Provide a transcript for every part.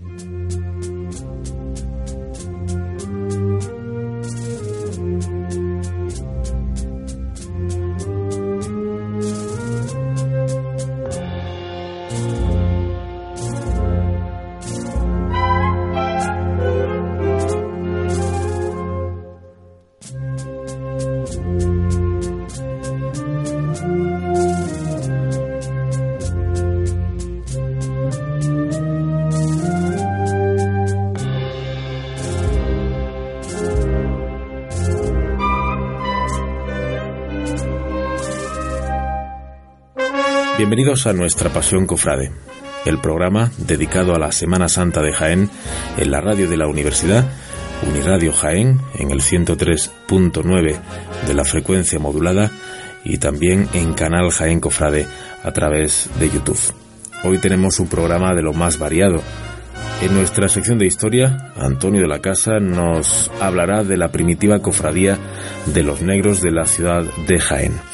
Mm-hmm. Bienvenidos a nuestra Pasión Cofrade, el programa dedicado a la Semana Santa de Jaén en la radio de la Universidad, Uniradio Jaén, en el 103.9 de la frecuencia modulada y también en Canal Jaén Cofrade a través de YouTube. Hoy tenemos un programa de lo más variado. En nuestra sección de historia, Antonio de la Casa nos hablará de la primitiva cofradía de los negros de la ciudad de Jaén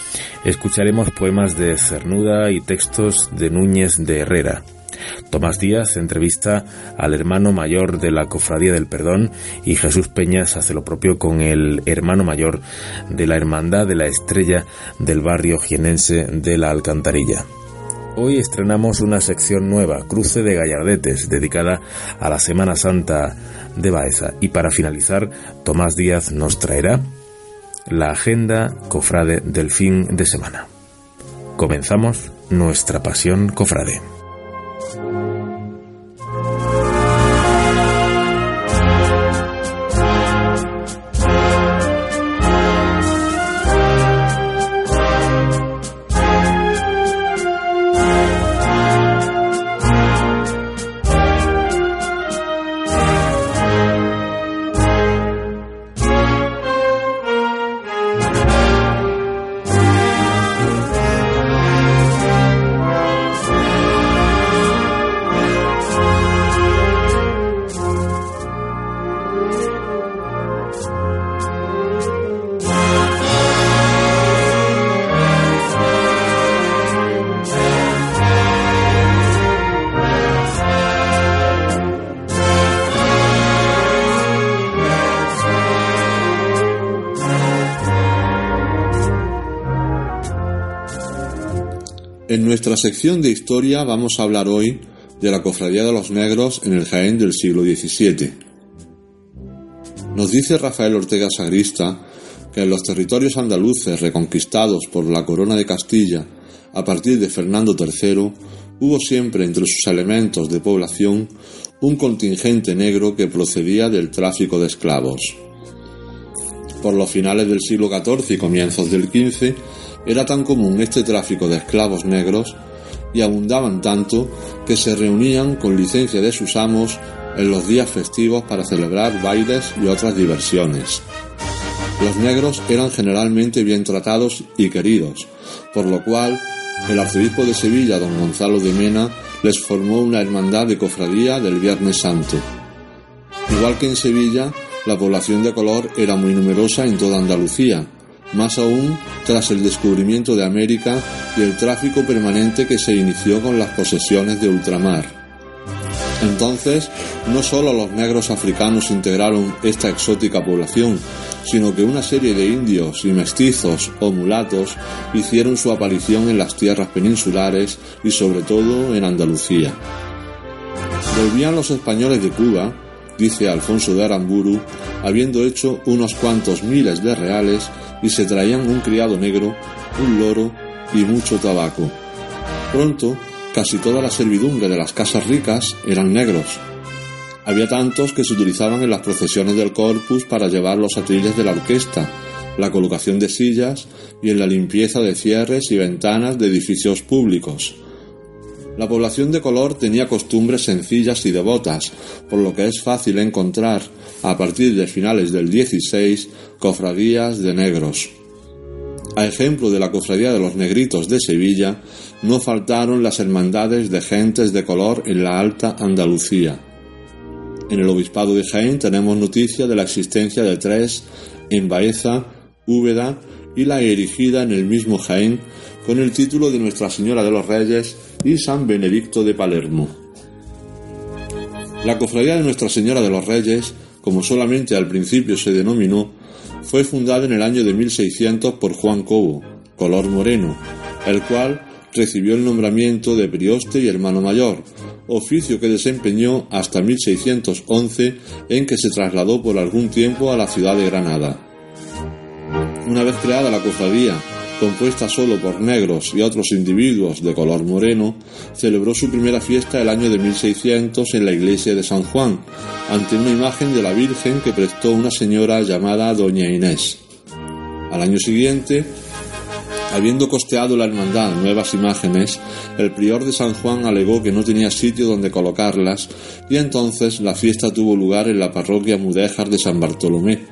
escucharemos poemas de Cernuda y textos de Núñez de Herrera. Tomás Díaz entrevista al hermano mayor de la Cofradía del Perdón y Jesús Peñas hace lo propio con el hermano mayor de la Hermandad de la Estrella del barrio jienense de la Alcantarilla. Hoy estrenamos una sección nueva, Cruce de Gallardetes, dedicada a la Semana Santa de Baeza. Y para finalizar, Tomás Díaz nos traerá la agenda cofrade del fin de semana. Comenzamos nuestra pasión cofrade. En nuestra sección de historia vamos a hablar hoy de la Cofradía de los Negros en el Jaén del siglo XVII. Nos dice Rafael Ortega Sagrista que en los territorios andaluces reconquistados por la Corona de Castilla a partir de Fernando III hubo siempre entre sus elementos de población un contingente negro que procedía del tráfico de esclavos. Por los finales del siglo XIV y comienzos del XV, era tan común este tráfico de esclavos negros y abundaban tanto que se reunían con licencia de sus amos en los días festivos para celebrar bailes y otras diversiones. Los negros eran generalmente bien tratados y queridos, por lo cual el arzobispo de Sevilla, don Gonzalo de Mena, les formó una hermandad de cofradía del Viernes Santo. Igual que en Sevilla, la población de color era muy numerosa en toda Andalucía, más aún tras el descubrimiento de América y el tráfico permanente que se inició con las posesiones de ultramar. Entonces, no solo los negros africanos integraron esta exótica población, sino que una serie de indios y mestizos o mulatos hicieron su aparición en las tierras peninsulares y sobre todo en Andalucía. Volvían los españoles de Cuba, dice Alfonso de Aramburu, habiendo hecho unos cuantos miles de reales y se traían un criado negro, un loro y mucho tabaco. Pronto, casi toda la servidumbre de las casas ricas eran negros. Había tantos que se utilizaban en las procesiones del corpus para llevar los atriles de la orquesta, la colocación de sillas y en la limpieza de cierres y ventanas de edificios públicos. La población de color tenía costumbres sencillas y devotas, por lo que es fácil encontrar, a partir de finales del 16, cofradías de negros. A ejemplo de la cofradía de los negritos de Sevilla, no faltaron las hermandades de gentes de color en la Alta Andalucía. En el Obispado de Jaén tenemos noticia de la existencia de tres en Baeza, Úbeda y la erigida en el mismo Jaén con el título de Nuestra Señora de los Reyes y San Benedicto de Palermo. La cofradía de Nuestra Señora de los Reyes, como solamente al principio se denominó, fue fundada en el año de 1600 por Juan Cobo, color moreno, el cual recibió el nombramiento de prioste y hermano mayor, oficio que desempeñó hasta 1611 en que se trasladó por algún tiempo a la ciudad de Granada. Una vez creada la cofradía, compuesta solo por negros y otros individuos de color moreno, celebró su primera fiesta el año de 1600 en la iglesia de San Juan, ante una imagen de la Virgen que prestó una señora llamada Doña Inés. Al año siguiente, Habiendo costeado la hermandad nuevas imágenes, el prior de San Juan alegó que no tenía sitio donde colocarlas y entonces la fiesta tuvo lugar en la parroquia Mudéjar de San Bartolomé.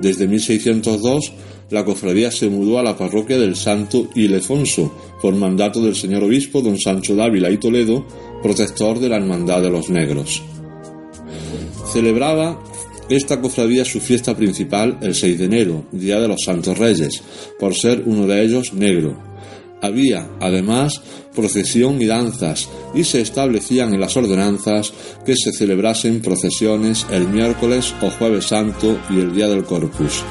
Desde 1602 la cofradía se mudó a la parroquia del Santo Ilefonso por mandato del señor obispo don Sancho Dávila y Toledo, protector de la Hermandad de los Negros. Celebraba esta cofradía su fiesta principal el 6 de enero, Día de los Santos Reyes, por ser uno de ellos negro. Había, además, procesión y danzas, y se establecían en las ordenanzas que se celebrasen procesiones el miércoles o jueves santo y el día del Corpus.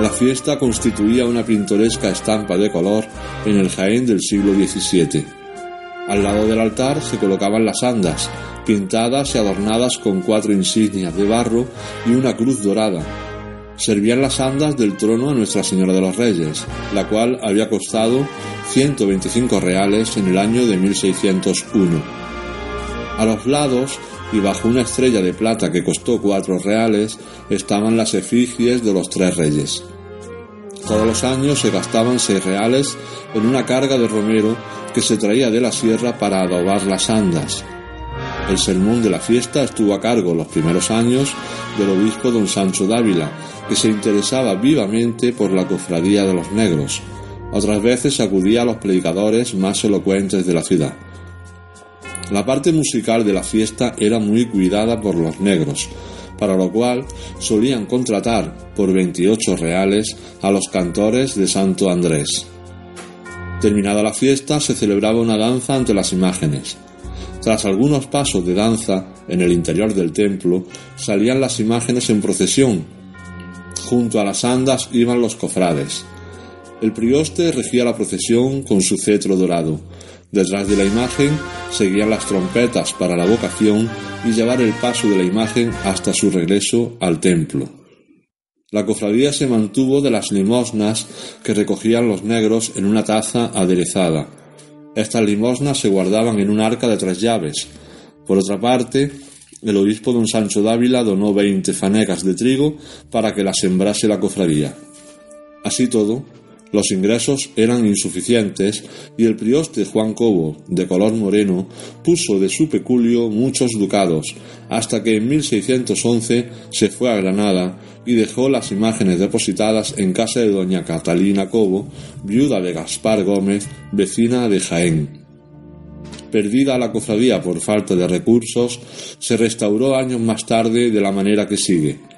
La fiesta constituía una pintoresca estampa de color en el Jaén del siglo XVII. Al lado del altar se colocaban las andas, pintadas y adornadas con cuatro insignias de barro y una cruz dorada. Servían las andas del trono a Nuestra Señora de los Reyes, la cual había costado 125 reales en el año de 1601. A los lados y bajo una estrella de plata que costó cuatro reales estaban las efigies de los tres reyes. Todos los años se gastaban seis reales en una carga de romero que se traía de la sierra para adobar las andas. El sermón de la fiesta estuvo a cargo los primeros años del obispo don Sancho Dávila, que se interesaba vivamente por la cofradía de los negros. Otras veces acudía a los predicadores más elocuentes de la ciudad. La parte musical de la fiesta era muy cuidada por los negros, para lo cual solían contratar por 28 reales a los cantores de Santo Andrés. Terminada la fiesta se celebraba una danza ante las imágenes. Tras algunos pasos de danza en el interior del templo, salían las imágenes en procesión. Junto a las andas iban los cofrades. El prioste regía la procesión con su cetro dorado. Detrás de la imagen seguían las trompetas para la vocación y llevar el paso de la imagen hasta su regreso al templo. La cofradía se mantuvo de las limosnas que recogían los negros en una taza aderezada. Estas limosnas se guardaban en un arca de tres llaves. Por otra parte, el obispo don Sancho Dávila donó veinte fanecas de trigo para que las sembrase la cofradía. Así todo, los ingresos eran insuficientes y el prioste Juan Cobo, de color moreno, puso de su peculio muchos ducados, hasta que en 1611 se fue a Granada y dejó las imágenes depositadas en casa de doña Catalina Cobo, viuda de Gaspar Gómez, vecina de Jaén. Perdida la cofradía por falta de recursos, se restauró años más tarde de la manera que sigue.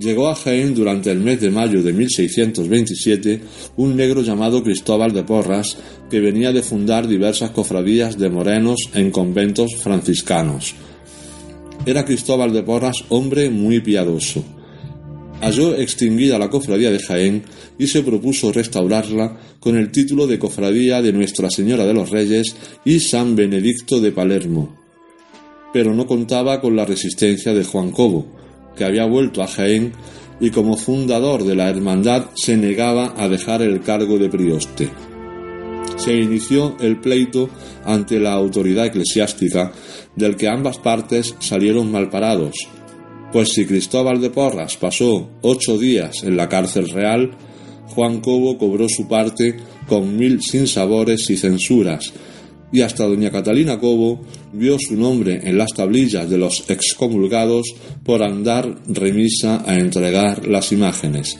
Llegó a Jaén durante el mes de mayo de 1627 un negro llamado Cristóbal de Porras, que venía de fundar diversas cofradías de morenos en conventos franciscanos. Era Cristóbal de Porras hombre muy piadoso halló extinguida la cofradía de Jaén y se propuso restaurarla con el título de Cofradía de Nuestra Señora de los Reyes y San Benedicto de Palermo. Pero no contaba con la resistencia de Juan Cobo, que había vuelto a Jaén y como fundador de la hermandad se negaba a dejar el cargo de prioste. Se inició el pleito ante la autoridad eclesiástica, del que ambas partes salieron malparados, pues si Cristóbal de Porras pasó ocho días en la cárcel real, Juan Cobo cobró su parte con mil sinsabores y censuras, y hasta doña Catalina Cobo vio su nombre en las tablillas de los excomulgados por andar remisa a entregar las imágenes.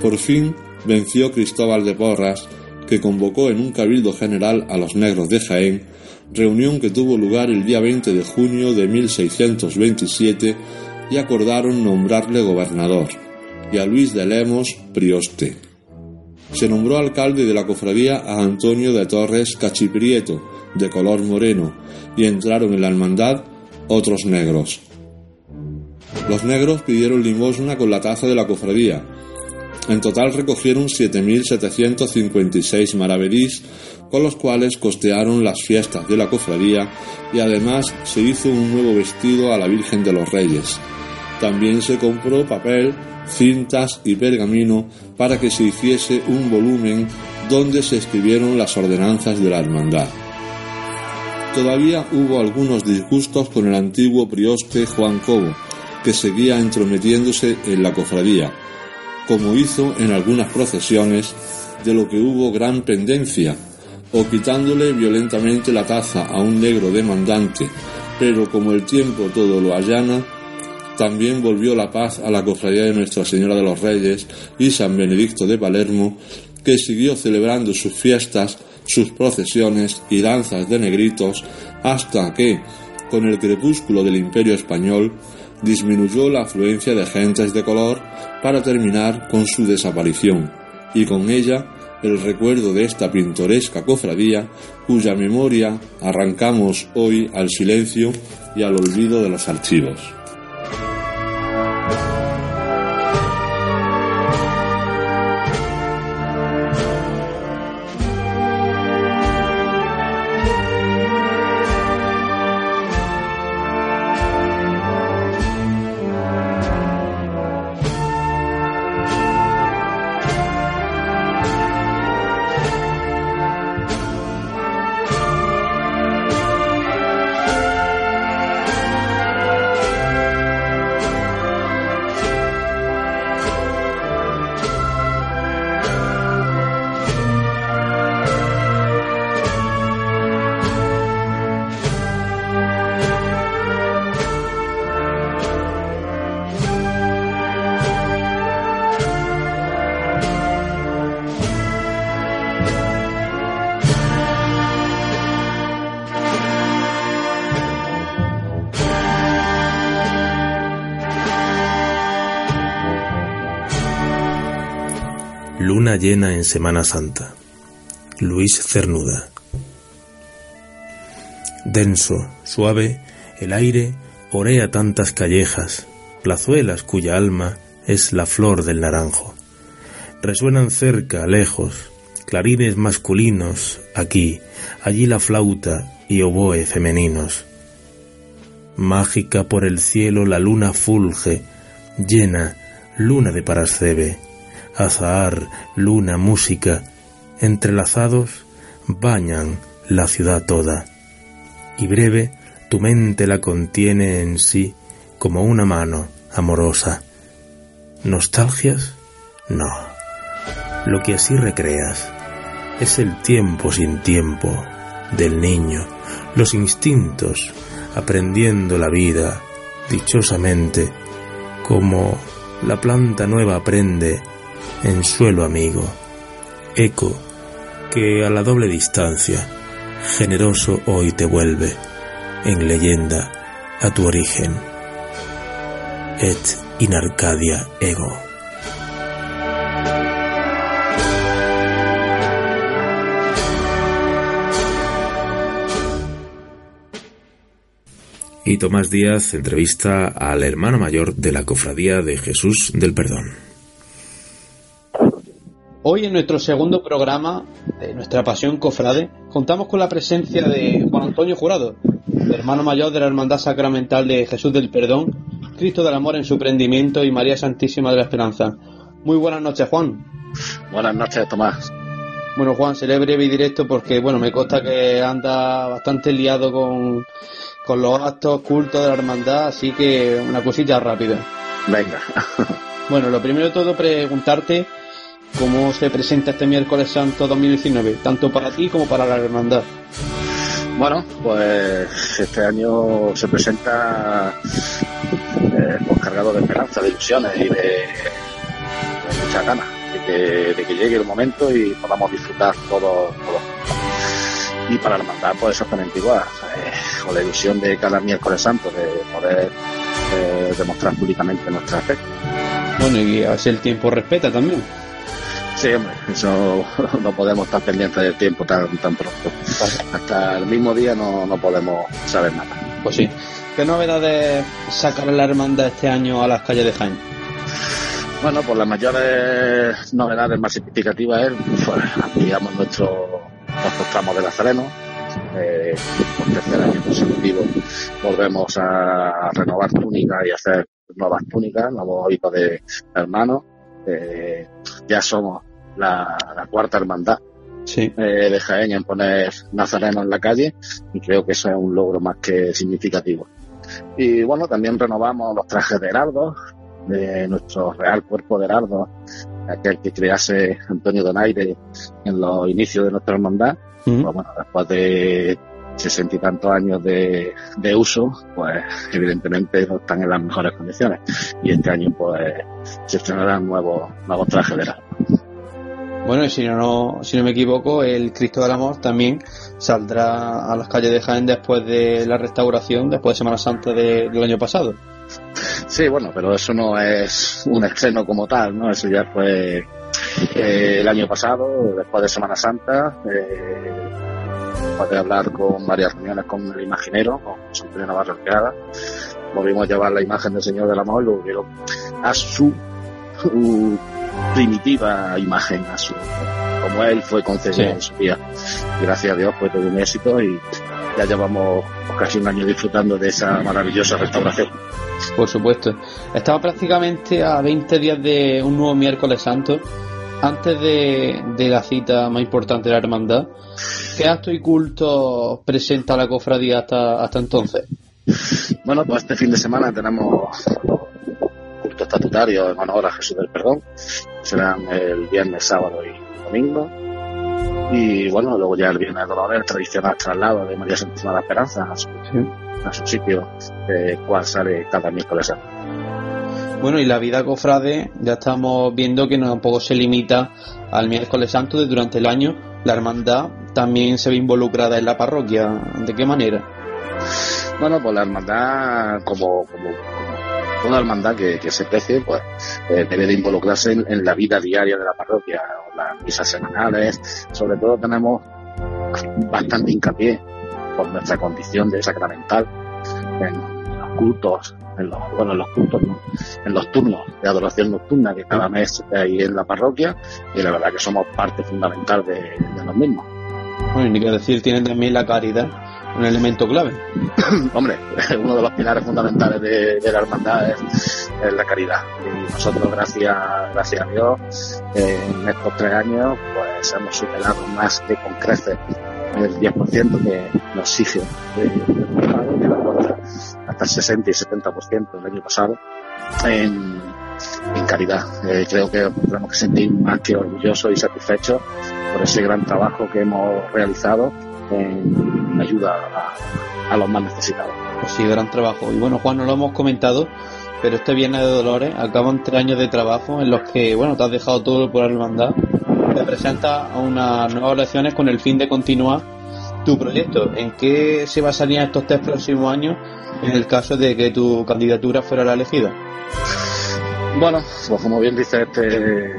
Por fin venció Cristóbal de Porras, que convocó en un cabildo general a los negros de Jaén reunión que tuvo lugar el día 20 de junio de 1627 y acordaron nombrarle gobernador y a Luis de Lemos prioste. Se nombró alcalde de la cofradía a Antonio de Torres Cachiprieto, de color moreno y entraron en la hermandad otros negros. Los negros pidieron limosna con la taza de la cofradía. En total recogieron 7.756 maravedís con los cuales costearon las fiestas de la cofradía y además se hizo un nuevo vestido a la Virgen de los Reyes. También se compró papel, cintas y pergamino para que se hiciese un volumen donde se escribieron las ordenanzas de la hermandad. Todavía hubo algunos disgustos con el antiguo prioste Juan Cobo, que seguía entrometiéndose en la cofradía, como hizo en algunas procesiones, de lo que hubo gran pendencia, o quitándole violentamente la taza a un negro demandante, pero como el tiempo todo lo allana, también volvió la paz a la cofradía de Nuestra Señora de los Reyes y San Benedicto de Palermo, que siguió celebrando sus fiestas, sus procesiones y danzas de negritos, hasta que, con el crepúsculo del Imperio Español, disminuyó la afluencia de gentes de color para terminar con su desaparición, y con ella el recuerdo de esta pintoresca cofradía cuya memoria arrancamos hoy al silencio y al olvido de los archivos. Llena en Semana Santa. Luis Cernuda. Denso, suave, el aire orea tantas callejas, plazuelas cuya alma es la flor del naranjo. Resuenan cerca, lejos, clarines masculinos, aquí, allí la flauta y oboe femeninos. Mágica por el cielo la luna fulge, llena, luna de Parascebe azahar, luna, música, entrelazados, bañan la ciudad toda. Y breve tu mente la contiene en sí como una mano amorosa. ¿Nostalgias? No. Lo que así recreas es el tiempo sin tiempo del niño, los instintos, aprendiendo la vida dichosamente, como la planta nueva aprende en suelo amigo, eco que a la doble distancia, generoso hoy te vuelve, en leyenda, a tu origen. Et in Arcadia ego. Y Tomás Díaz entrevista al hermano mayor de la Cofradía de Jesús del Perdón. Hoy en nuestro segundo programa de nuestra pasión cofrade contamos con la presencia de Juan Antonio Jurado, hermano mayor de la Hermandad Sacramental de Jesús del Perdón, Cristo del Amor en su prendimiento y María Santísima de la Esperanza. Muy buenas noches, Juan. Buenas noches, Tomás. Bueno, Juan, seré breve y directo porque, bueno, me consta que anda bastante liado con, con los actos cultos de la hermandad, así que una cosita rápida. Venga. bueno, lo primero de todo preguntarte cómo se presenta este miércoles santo 2019, tanto para ti como para la hermandad. Bueno, pues este año se presenta eh, pues cargado de esperanza, de ilusiones y de, mucha ganas de que, llegue el momento y podamos disfrutar todos. Y para la hermandad, pues exactamente igual, eh, con la ilusión de cada miércoles santo de poder eh, demostrar públicamente nuestra fe. Bueno, y así el tiempo respeta también. Sí, hombre, eso no podemos estar pendientes del tiempo tan, tan pronto. Hasta el mismo día no, no podemos saber nada. Pues sí. ¿Qué novedades sacar la hermandad este año a las calles de Jaén? Bueno, pues las mayores novedades más significativas es, pues, ampliamos nuestro, nuestros tramos de Nazareno. Eh, por tercer año consecutivo volvemos a renovar túnicas y hacer nuevas túnicas, nuevos hábitos de hermanos. Eh, ya somos la, la cuarta hermandad Sí. eh, de Jaén en poner nazareno en la calle y creo que eso es un logro más que significativo. Y bueno, también renovamos los trajes de heraldo de nuestro real cuerpo de heraldo, aquel que crease Antonio Donaire en los inicios de nuestra hermandad. Pues bueno, después de sesenta y tantos años de, de uso, pues evidentemente no están en las mejores condiciones. Y este año pues se estrenarán nuevos, nuevos trajes de heraldo. Bueno, y si no, si no me equivoco, el Cristo del Amor también saldrá a las calles de Jaén después de la restauración, después de Semana Santa de- del año pasado. Sí, bueno, pero eso no es un estreno como tal, ¿no? Eso ya fue eh, el año pasado, después de Semana Santa, eh, después de hablar con varias reuniones con el imaginero, con José Antonio Navarro Orqueada, volvimos a llevar la imagen del Señor del Amor y lo volvieron a su primitiva imagen, a su como él fue concebido Sí. en su día. Gracias a Dios fue todo un éxito y ya llevamos casi un año disfrutando de esa maravillosa restauración. Por supuesto. Estamos prácticamente a 20 días de un nuevo miércoles santo, antes de, de la cita más importante de la hermandad. ¿Qué acto y culto presenta la cofradía hasta, hasta entonces? Bueno, pues este fin de semana tenemos estatutario en honor a Jesús del Perdón. Serán el viernes, sábado y domingo. Y bueno, luego ya el viernes de Dolores, el tradicional traslado de María Santísima de la Esperanza a su, a su sitio, eh, cual sale cada miércoles santo. Bueno, y la vida cofrade, ya estamos viendo que no tampoco se limita al miércoles santo de durante el año. La hermandad también se ve involucrada en la parroquia. ¿De qué manera? Bueno, pues la hermandad, como toda hermandad que, se precie, pues eh, debe de involucrarse en, en la vida diaria de la parroquia, las misas semanales, sobre todo tenemos bastante hincapié por nuestra condición de sacramental en los cultos, en los, bueno, en los cultos, ¿no? en los turnos de adoración nocturna que cada mes hay en la parroquia y la verdad que somos parte fundamental de, de los mismos. Bueno, ni que decir, tienen también la caridad, un elemento clave. Hombre, uno de los pilares fundamentales de, la hermandad es, la caridad. Y nosotros, gracias, gracias a Dios, en estos tres años, pues hemos superado más que con creces el 10% que nos exige hasta, el 60 y 70% el año pasado en, en caridad. Eh, creo que tenemos que sentir más que orgullosos y satisfechos por ese gran trabajo que hemos realizado en ayuda a, a los más necesitados. Pues sí, gran trabajo. Y bueno, Juan, no lo hemos comentado, pero este Viernes de Dolores acaban tres años de trabajo en los que, bueno, te has dejado todo por la hermandad. Te presentas a unas nuevas elecciones con el fin de continuar tu proyecto. ¿En qué se basarían estos tres próximos años en el caso de que tu candidatura fuera la elegida? Bueno, pues como bien dice este,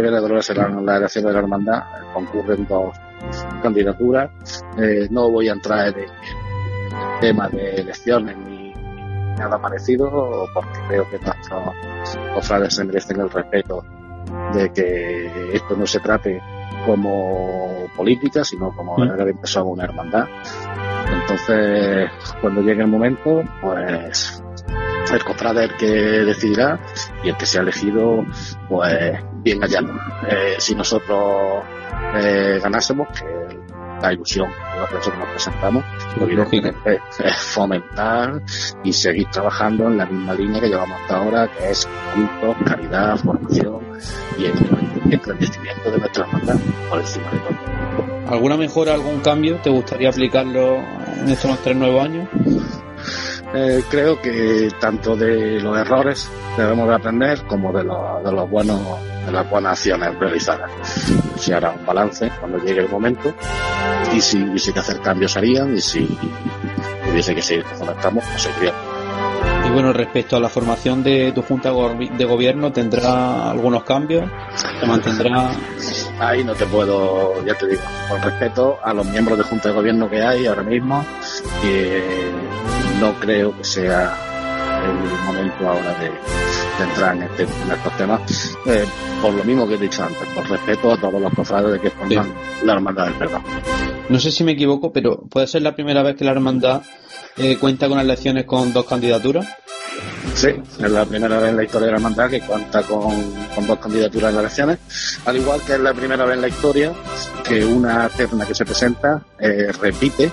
de será la elección de la hermandad, concurren dos candidaturas. Eh, no voy a entrar en el tema de elecciones ni nada parecido, porque creo que nuestros cofrades se merecen el respeto de que esto no se trate como política, sino como verdaderamente somos una hermandad. Entonces, cuando llegue el momento, pues el cofrade el que decidirá y el que sea elegido, pues bien allá. Eh, si nosotros eh, ganásemos, que la ilusión que nosotros nos presentamos, lo Lógico. es, es fomentar y seguir trabajando en la misma línea que llevamos hasta ahora, que es culto, caridad, formación y el, crecimiento de nuestra hermandad por encima de todo. ¿Alguna mejora, algún cambio? ¿Te gustaría aplicarlo en estos tres nuevos años? Eh, creo que tanto de los errores debemos de aprender como de, los de los buenos de las buenas acciones realizadas. Se hará un balance cuando llegue el momento y si hubiese que hacer cambios harían y si hubiese que seguir como estamos, pues seguirían. Y bueno, respecto a la formación de tu Junta de Gobierno, ¿tendrá algunos cambios? ¿Se mantendrá? Ahí no te puedo, ya te digo, con respeto a los miembros de Junta de Gobierno que hay ahora mismo, no creo que sea el momento ahora de, entrar en, este, en, estos temas, eh, por lo mismo que he dicho antes, por respeto a todos los cofrades de que forman la Hermandad del Perdón. No sé si me equivoco, pero ¿puede ser la primera vez que la Hermandad eh, cuenta con elecciones con dos candidaturas? Sí, es la primera vez en la historia de la hermandad que cuenta con, dos candidaturas en las elecciones, al igual que es la primera vez en la historia que una terna que se presenta eh, repite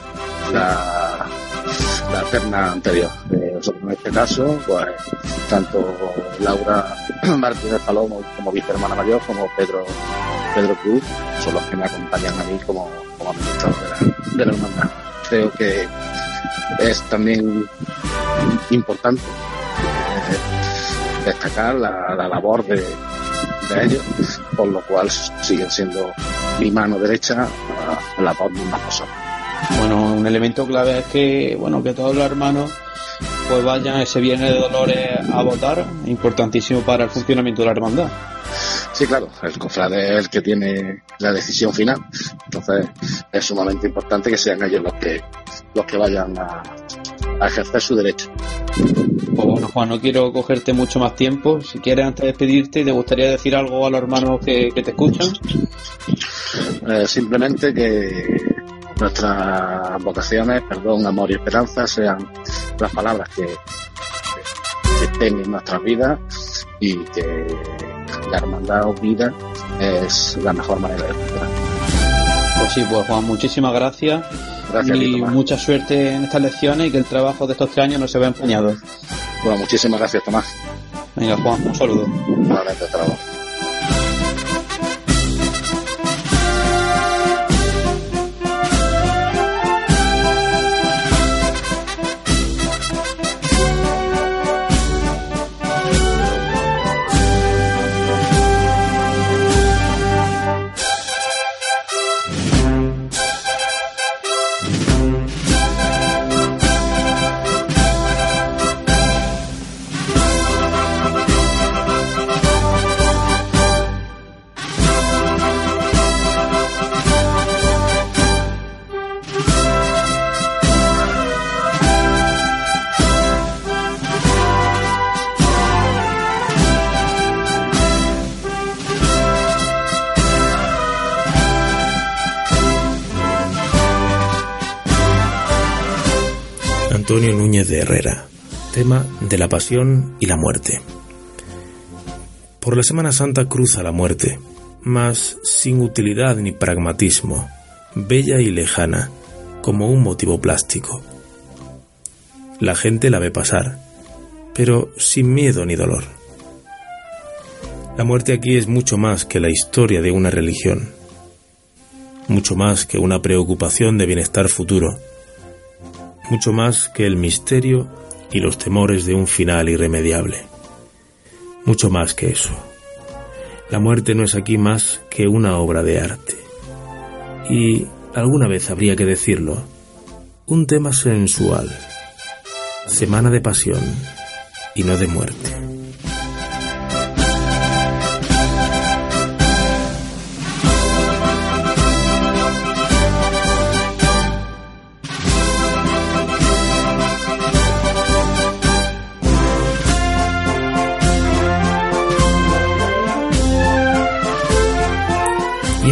la terna anterior. Eh, en este caso, pues tanto Laura Martínez Palomo como vicehermana mayor, como Pedro Pedro Cruz, son los que me acompañan a mí como, como administrador de la, de la hermandad. Creo que es también importante eh, destacar la, labor de, ellos, por lo cual siguen siendo mi mano derecha la voz de una persona. Bueno, un elemento clave es que, bueno, que todos los hermanos pues vayan ese viernes de Dolores a votar, importantísimo para el funcionamiento de la hermandad. Sí, claro, el cofrade es el que tiene la decisión final, entonces es sumamente importante que sean ellos los que los que vayan a, ejercer su derecho. Pues bueno, Juan, no quiero cogerte mucho más tiempo. Si quieres, antes de despedirte, ¿te gustaría decir algo a los hermanos que, te escuchan? Eh, simplemente que nuestras vocaciones, perdón, amor y esperanza sean las palabras que, estén en nuestras vidas y que la hermandad o vida es la mejor manera de vivir. Pues sí, pues Juan, muchísimas gracias y mucha suerte en estas lecciones y que el trabajo de estos tres años no se vea empeñado. Bueno, muchísimas gracias, Tomás. Venga, Juan, un saludo. trabajo. Antonio Núñez de Herrera. Tema de la pasión y la muerte. Por la Semana Santa cruza la muerte, mas sin utilidad ni pragmatismo, bella y lejana, como un motivo plástico. La gente la ve pasar, pero sin miedo ni dolor. La muerte aquí es mucho más que la historia de una religión, mucho más que una preocupación de bienestar futuro, mucho más que el misterio y los temores de un final irremediable. Mucho más que eso. La muerte no es aquí más que una obra de arte. Y, alguna vez habría que decirlo, un tema sensual. Semana de pasión y no de muerte.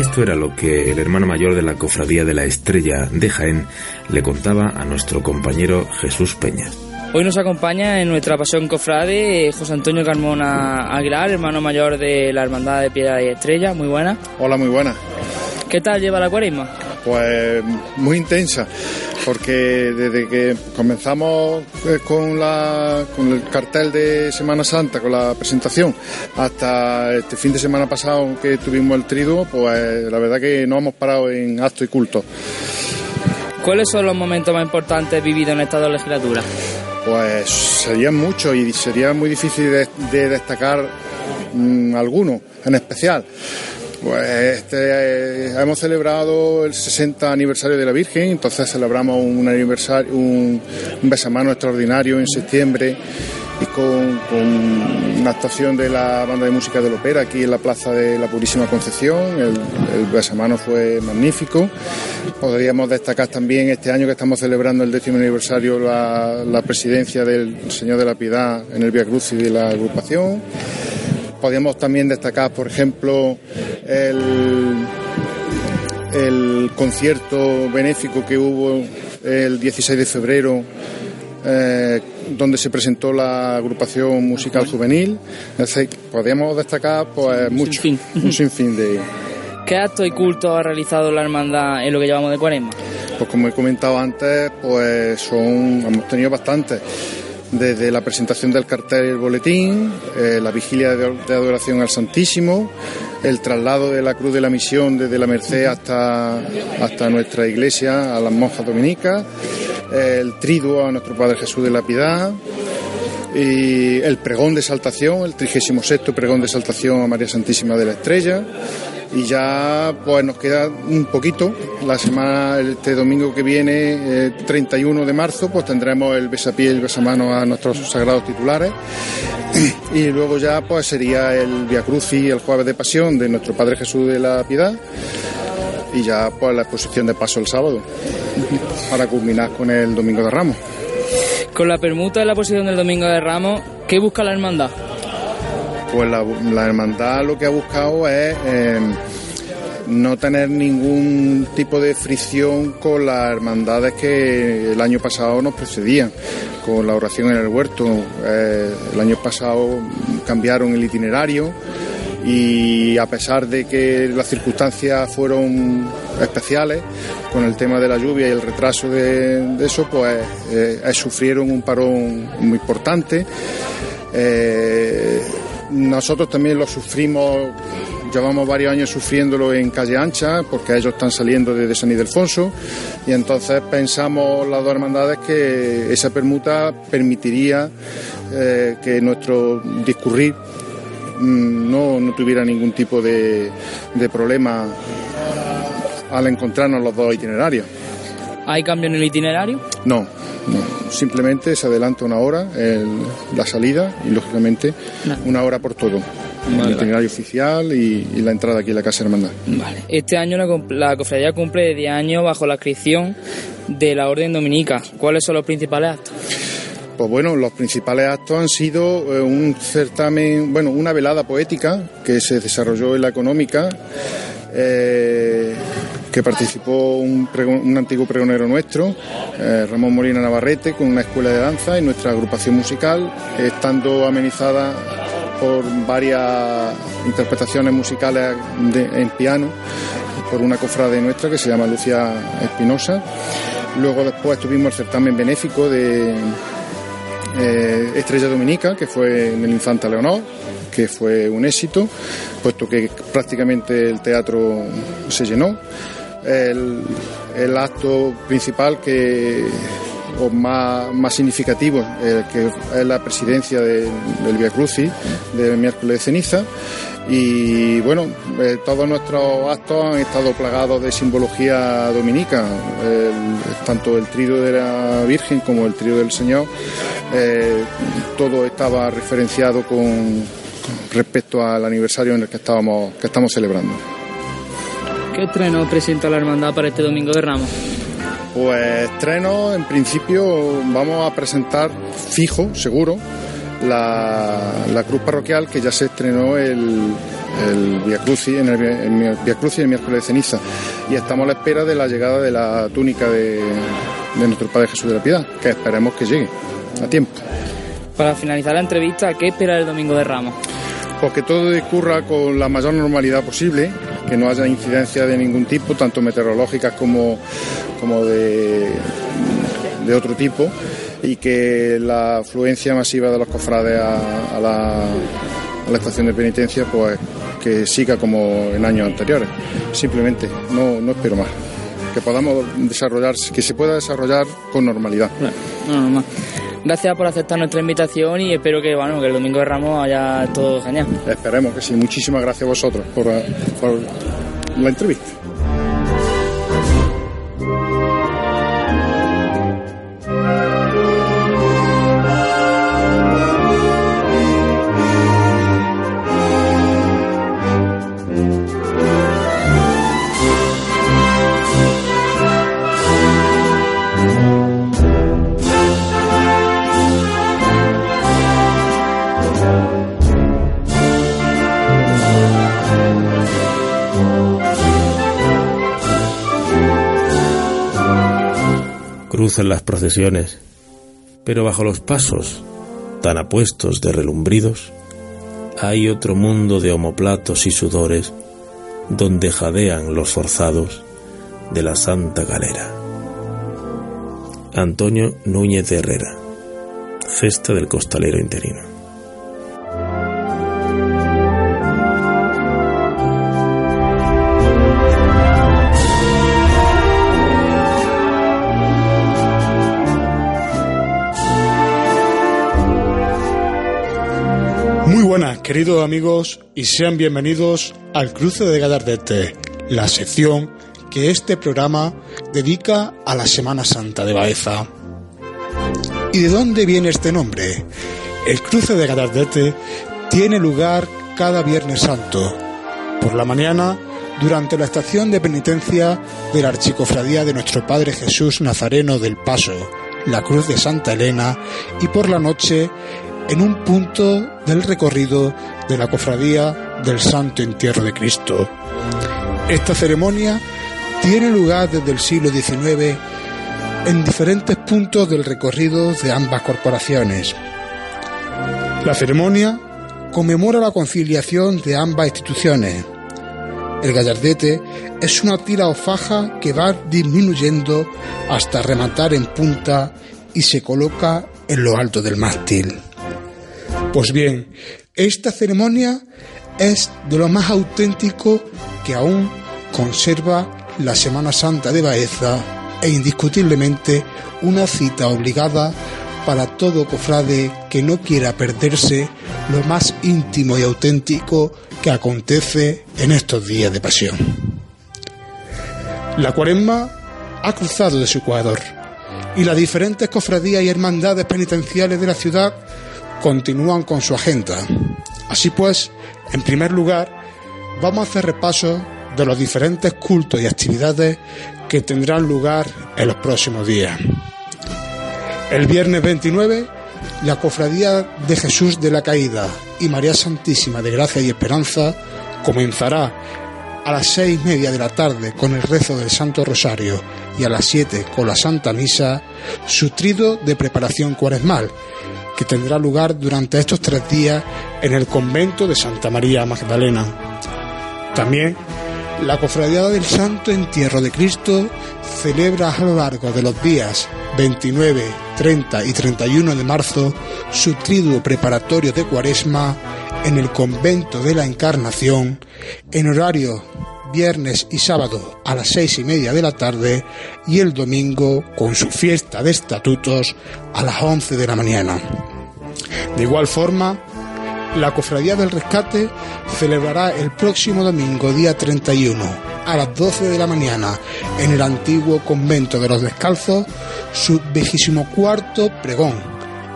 Esto era lo que el hermano mayor de la Cofradía de la Estrella de Jaén le contaba a nuestro compañero Jesús Peña. Hoy nos acompaña en nuestra pasión cofrade José Antonio Carmona Aguilar, hermano mayor de la Hermandad de Piedra y Estrella. Muy buena. Hola, muy buena. ¿Qué tal lleva la cuaresma? Pues muy intensa, porque desde que comenzamos eh, con, la, con el cartel de Semana Santa, con la presentación, hasta este fin de semana pasado que tuvimos el triduo, pues la verdad que no hemos parado en acto y culto. ¿Cuáles son los momentos más importantes vividos en esta legislatura? Pues serían muchos y sería muy difícil de, destacar mm, alguno en especial Pues este, eh, hemos celebrado el 60 aniversario de la Virgen, entonces celebramos un aniversario, un, un besamano extraordinario en septiembre y con, una actuación de la banda de música del ópera aquí en la Plaza de la Purísima Concepción. El, el besamano fue magnífico. Podríamos destacar también este año que estamos celebrando el décimo aniversario la, la presidencia del Señor de la Piedad en el Via Cruz y de la agrupación. Podríamos también destacar, por ejemplo, el, el concierto benéfico que hubo el 16 de febrero eh, donde se presentó la agrupación musical juvenil. Podríamos destacar pues mucho, sinfín. un sinfín de... ¿Qué actos y cultos ha realizado la hermandad en lo que llevamos de cuaresma? Pues como he comentado antes, pues son, hemos tenido bastantes. Desde la presentación del cartel y el boletín, eh, la vigilia de, adoración al Santísimo, el traslado de la Cruz de la Misión desde la Merced hasta, hasta nuestra iglesia, a las monjas dominicas, el triduo a nuestro Padre Jesús de la Piedad y el pregón de exaltación, el 36 pregón de exaltación a María Santísima de la Estrella y ya pues nos queda un poquito la semana este domingo que viene eh, 31 de marzo pues tendremos el besapié y el besamano a nuestros sagrados titulares y luego ya pues sería el Via Crucis el jueves de pasión de nuestro Padre Jesús de la Piedad y ya pues la exposición de paso el sábado para culminar con el Domingo de Ramos. Con la permuta de la posición del Domingo de Ramos, ¿qué busca la hermandad? Pues la, hermandad lo que ha buscado es eh, no tener ningún tipo de fricción con las hermandades que el año pasado nos precedían, con la oración en el huerto. Eh, el año pasado cambiaron el itinerario y a pesar de que las circunstancias fueron especiales con el tema de la lluvia y el retraso de, eso pues eh, sufrieron un parón muy importante eh, nosotros también lo sufrimos llevamos varios años sufriéndolo en calle ancha porque ellos están saliendo desde San Ildefonso y entonces pensamos las dos hermandades que esa permuta permitiría eh, que nuestro discurrir no, no tuviera ningún tipo de, de problema al encontrarnos los dos itinerarios. ¿Hay cambio en el itinerario? No, no. Simplemente se adelanta una hora el, la salida y lógicamente no. una hora por todo. Vale, el itinerario vale. oficial y, y, la entrada aquí en la Casa Hermandad. Vale. Este año la, la cofradía cumple 10 años bajo la inscripción de la Orden Dominica. ¿Cuáles son los principales actos? Pues bueno, los principales actos han sido eh, un certamen, bueno, una velada poética que se desarrolló en la económica, eh, que participó un, un, antiguo pregonero nuestro, eh, Ramón Molina Navarrete, con una escuela de danza y nuestra agrupación musical, estando amenizada por varias interpretaciones musicales en piano por una cofrade nuestra que se llama Lucia Espinosa. Luego después tuvimos el certamen benéfico de eh, Estrella Dominica, que fue en el Infanta Leonor, que fue un éxito, puesto que prácticamente el teatro se llenó. El, acto principal que o más, más significativo, eh, que es la presidencia de, del Via Crucis, del miércoles de ceniza. Y bueno, eh, todos nuestros actos han estado plagados de simbología dominica, tanto el trío de la Virgen como el trío del Señor, eh, todo estaba referenciado con respecto al aniversario en el que estábamos que estamos celebrando. ¿Qué estreno presenta la hermandad para este domingo de Ramos? Pues estreno, en principio vamos a presentar fijo, seguro, la, la cruz parroquial que ya se estrenó el, el Via Crucis, en el, el Via Crucis el miércoles de ceniza y estamos a la espera de la llegada de la túnica de, de nuestro Padre Jesús de la Piedad, que esperemos que llegue a tiempo. Para finalizar la entrevista, ¿qué espera el domingo de Ramos? Pues que todo discurra con la mayor normalidad posible, que no haya incidencia de ningún tipo, tanto meteorológicas como, como de, de otro tipo, y que la afluencia masiva de los cofrades a, la, estación de penitencia pues que siga como en años anteriores. Simplemente, no, no espero más. Que podamos desarrollar, que se pueda desarrollar con normalidad. No, no, no. Gracias por aceptar nuestra invitación y espero que, bueno, que el domingo de Ramos haya todo genial. Esperemos que sí. Muchísimas gracias a vosotros por, por la entrevista. Las procesiones, pero bajo los pasos, tan apuestos de relumbridos, hay otro mundo de homoplatos y sudores donde jadean los forzados de la Santa Galera. Antonio Núñez de Herrera, Cesta del Costalero Interino. Queridos amigos, y sean bienvenidos al Cruce de Gadardete, la sección que este programa dedica a la Semana Santa de Baeza. ¿Y de dónde viene este nombre? El Cruce de Gadardete tiene lugar cada Viernes Santo, por la mañana, durante la estación de penitencia de la Archicofradía de nuestro Padre Jesús Nazareno del Paso, la Cruz de Santa Elena, y por la noche, en un punto del recorrido de la cofradía del Santo Entierro de Cristo. Esta ceremonia tiene lugar desde el siglo XIX en diferentes puntos del recorrido de ambas corporaciones. La ceremonia conmemora la conciliación de ambas instituciones. El gallardete es una tira o faja que va disminuyendo hasta rematar en punta y se coloca en lo alto del mástil. Pues bien, esta ceremonia es de lo más auténtico que aún conserva la Semana Santa de Baeza e indiscutiblemente una cita obligada para todo cofrade que no quiera perderse lo más íntimo y auténtico que acontece en estos días de pasión. La cuaresma ha cruzado de su Ecuador y las diferentes cofradías y hermandades penitenciales de la ciudad continúan con su agenda. Así pues, en primer lugar, vamos a hacer repaso de los diferentes cultos y actividades que tendrán lugar en los próximos días. El viernes 29, la Cofradía de Jesús de la Caída y María Santísima de Gracia y Esperanza comenzará a las seis y media de la tarde con el rezo del Santo Rosario y a las siete con la Santa Misa su trido de preparación cuaresmal que tendrá lugar durante estos tres días en el convento de Santa María Magdalena. También la Cofradía del Santo Entierro de Cristo celebra a lo largo de los días 29, 30 y 31 de marzo su triduo preparatorio de Cuaresma en el convento de la Encarnación en horario viernes y sábado a las seis y media de la tarde y el domingo con su fiesta de estatutos a las once de la mañana. De igual forma, la Cofradía del Rescate celebrará el próximo domingo, día 31, a las 12 de la mañana, en el antiguo convento de los Descalzos, su cuarto pregón,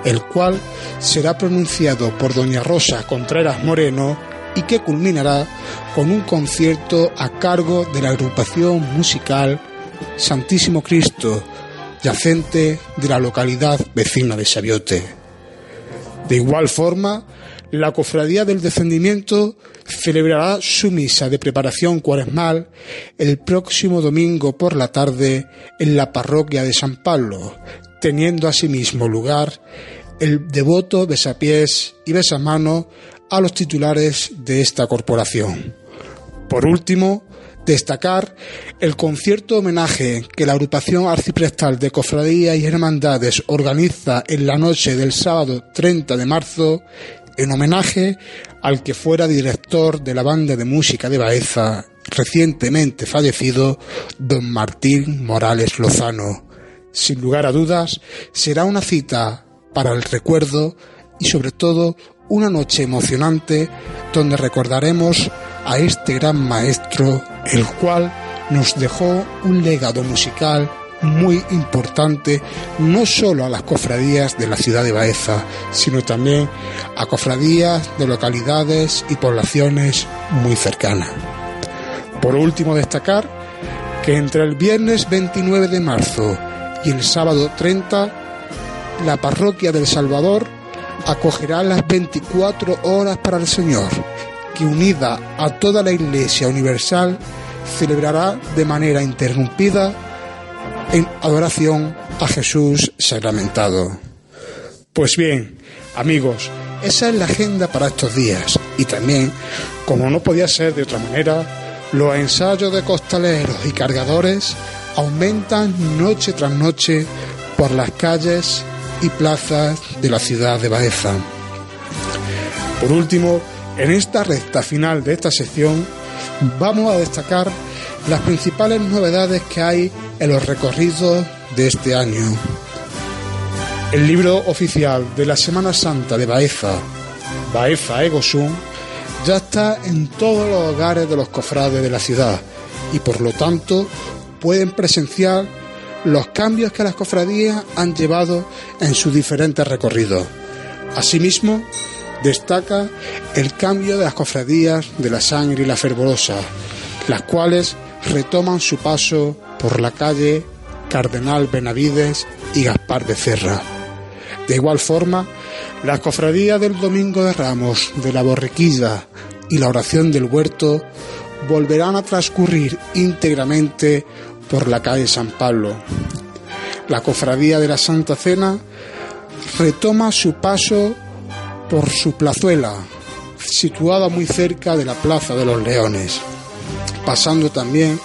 el cual será pronunciado por doña Rosa Contreras Moreno y que culminará con un concierto a cargo de la agrupación musical Santísimo Cristo, yacente de la localidad vecina de Sabiote. De igual forma, la Cofradía del Descendimiento celebrará su misa de preparación cuaresmal el próximo domingo por la tarde en la parroquia de San Pablo, teniendo asimismo lugar el devoto besapiés y besamano a los titulares de esta corporación. Por último, Destacar el concierto homenaje que la agrupación arciprestal de cofradías y hermandades organiza en la noche del sábado 30 de marzo en homenaje al que fuera director de la banda de música de Baeza, recientemente fallecido, don Martín Morales Lozano. Sin lugar a dudas, será una cita para el recuerdo y sobre todo una noche emocionante donde recordaremos a este gran maestro, el cual nos dejó un legado musical muy importante no solo a las cofradías de la ciudad de Baeza, sino también a cofradías de localidades y poblaciones muy cercanas. Por último, destacar que entre el viernes 29 de marzo y el sábado 30, la parroquia del Salvador acogerá las 24 horas para el Señor, que unida a toda la Iglesia Universal celebrará de manera interrumpida en adoración a Jesús sacramentado. Pues bien, amigos, esa es la agenda para estos días y también, como no podía ser de otra manera, los ensayos de costaleros y cargadores aumentan noche tras noche por las calles y plazas de la ciudad de Baeza. Por último, en esta recta final de esta sección vamos a destacar las principales novedades que hay en los recorridos de este año. El libro oficial de la Semana Santa de Baeza, Baeza Egosun, ya está en todos los hogares de los cofrades de la ciudad y por lo tanto pueden presenciar los cambios que las cofradías han llevado en sus diferentes recorridos. Asimismo, destaca el cambio de las cofradías de la sangre y la fervorosa, las cuales retoman su paso por la calle Cardenal Benavides y Gaspar de Cerra. De igual forma, las cofradías del Domingo de Ramos, de la Borriquilla y la Oración del Huerto volverán a transcurrir íntegramente por la calle San Pablo. La cofradía de la Santa Cena retoma su paso por su plazuela, situada muy cerca de la Plaza de los Leones pasando también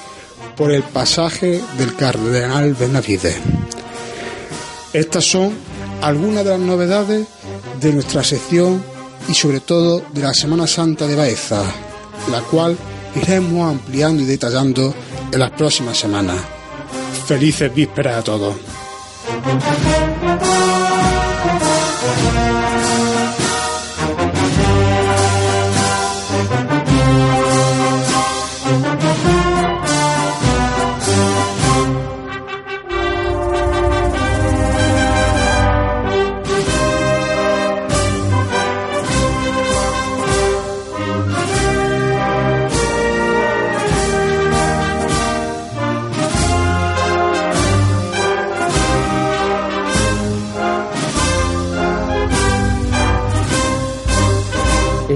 por el pasaje del Cardenal Benavides. Estas son algunas de las novedades de nuestra sección y sobre todo de la Semana Santa de Baeza, la cual iremos ampliando y detallando en las próximas semanas. Felices vísperas a todos.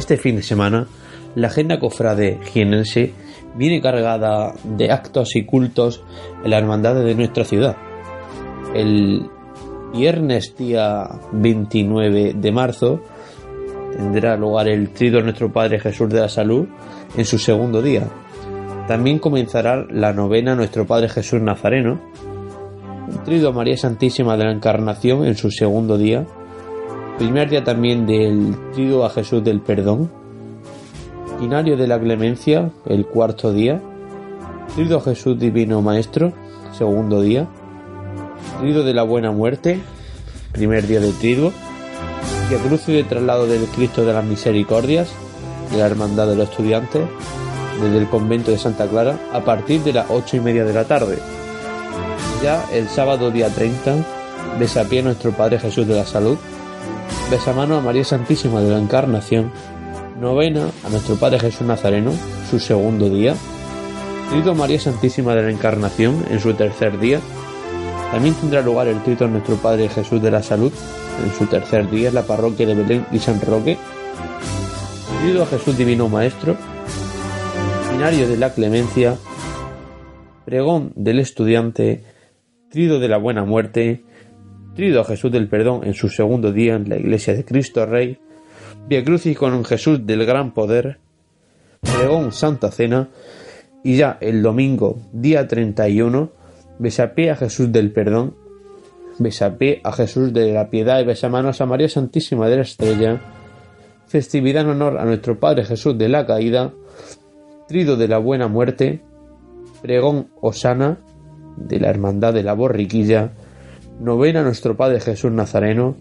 Este fin de semana, la agenda cofrade jienense viene cargada de actos y cultos en la hermandad de nuestra ciudad. El viernes día 29 de marzo tendrá lugar el trido de nuestro Padre Jesús de la Salud en su segundo día. También comenzará la novena Nuestro Padre Jesús Nazareno, el trido María Santísima de la Encarnación en su segundo día, primer día también del trido a Jesús del Perdón, Quinario de la Clemencia, el cuarto día, trido a Jesús Divino Maestro, segundo día, trido de la Buena Muerte, primer día del trido, y cruce de traslado del Cristo de las Misericordias, de la Hermandad de los Estudiantes, desde el convento de Santa Clara, a partir de las ocho y media de la tarde. Ya el sábado día 30, pie nuestro Padre Jesús de la Salud, besamano a María Santísima de la Encarnación, novena a nuestro Padre Jesús Nazareno, su segundo día, trito a María Santísima de la Encarnación en su tercer día, también tendrá lugar el trito a nuestro Padre Jesús de la Salud en su tercer día en la parroquia de Belén y San Roque, trito a Jesús Divino Maestro, binario de la Clemencia, pregón del estudiante, trido de la buena muerte, trido a Jesús del Perdón en su segundo día en la iglesia de Cristo Rey, Via Crucis con Jesús del Gran Poder, pregón Santa Cena, y ya el domingo, día 31, besapé a Jesús del Perdón, besapé a Jesús de la Piedad y besamanos a María Santísima de la Estrella, festividad en honor a nuestro Padre Jesús de la Caída, trido de la Buena Muerte, pregón Osana de la Hermandad de la Borriquilla, novena a nuestro Padre Jesús Nazareno,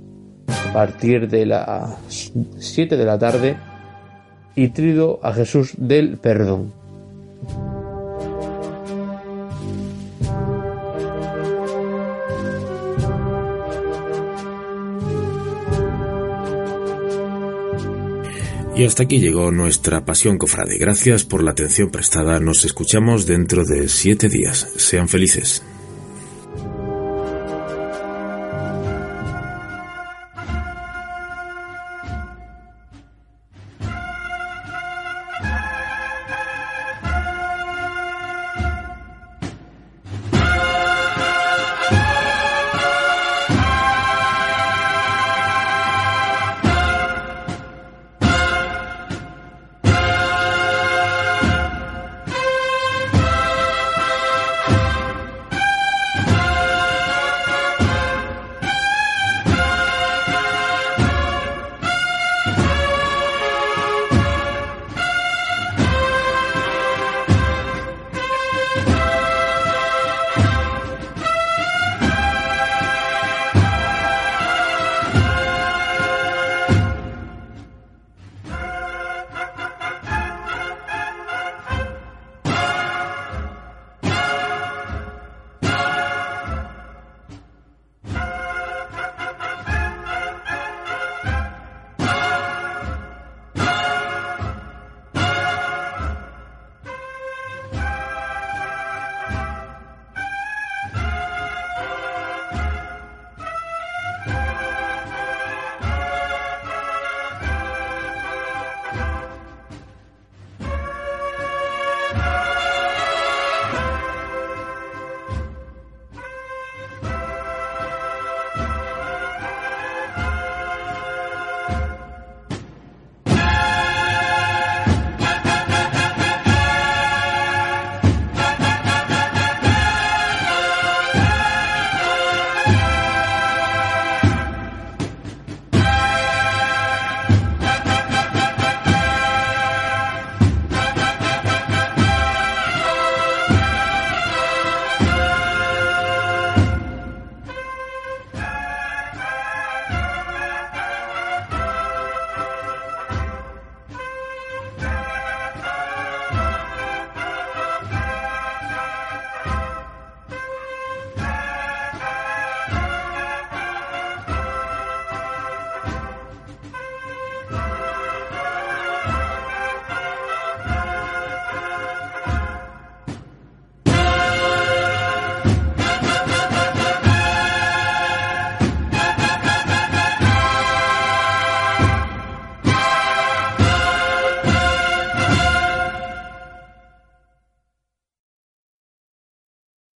a partir de las 7 de la tarde y trido a Jesús del Perdón. Y hasta aquí llegó nuestra pasión cofrade. Gracias por la atención prestada. Nos escuchamos dentro de siete días. Sean felices.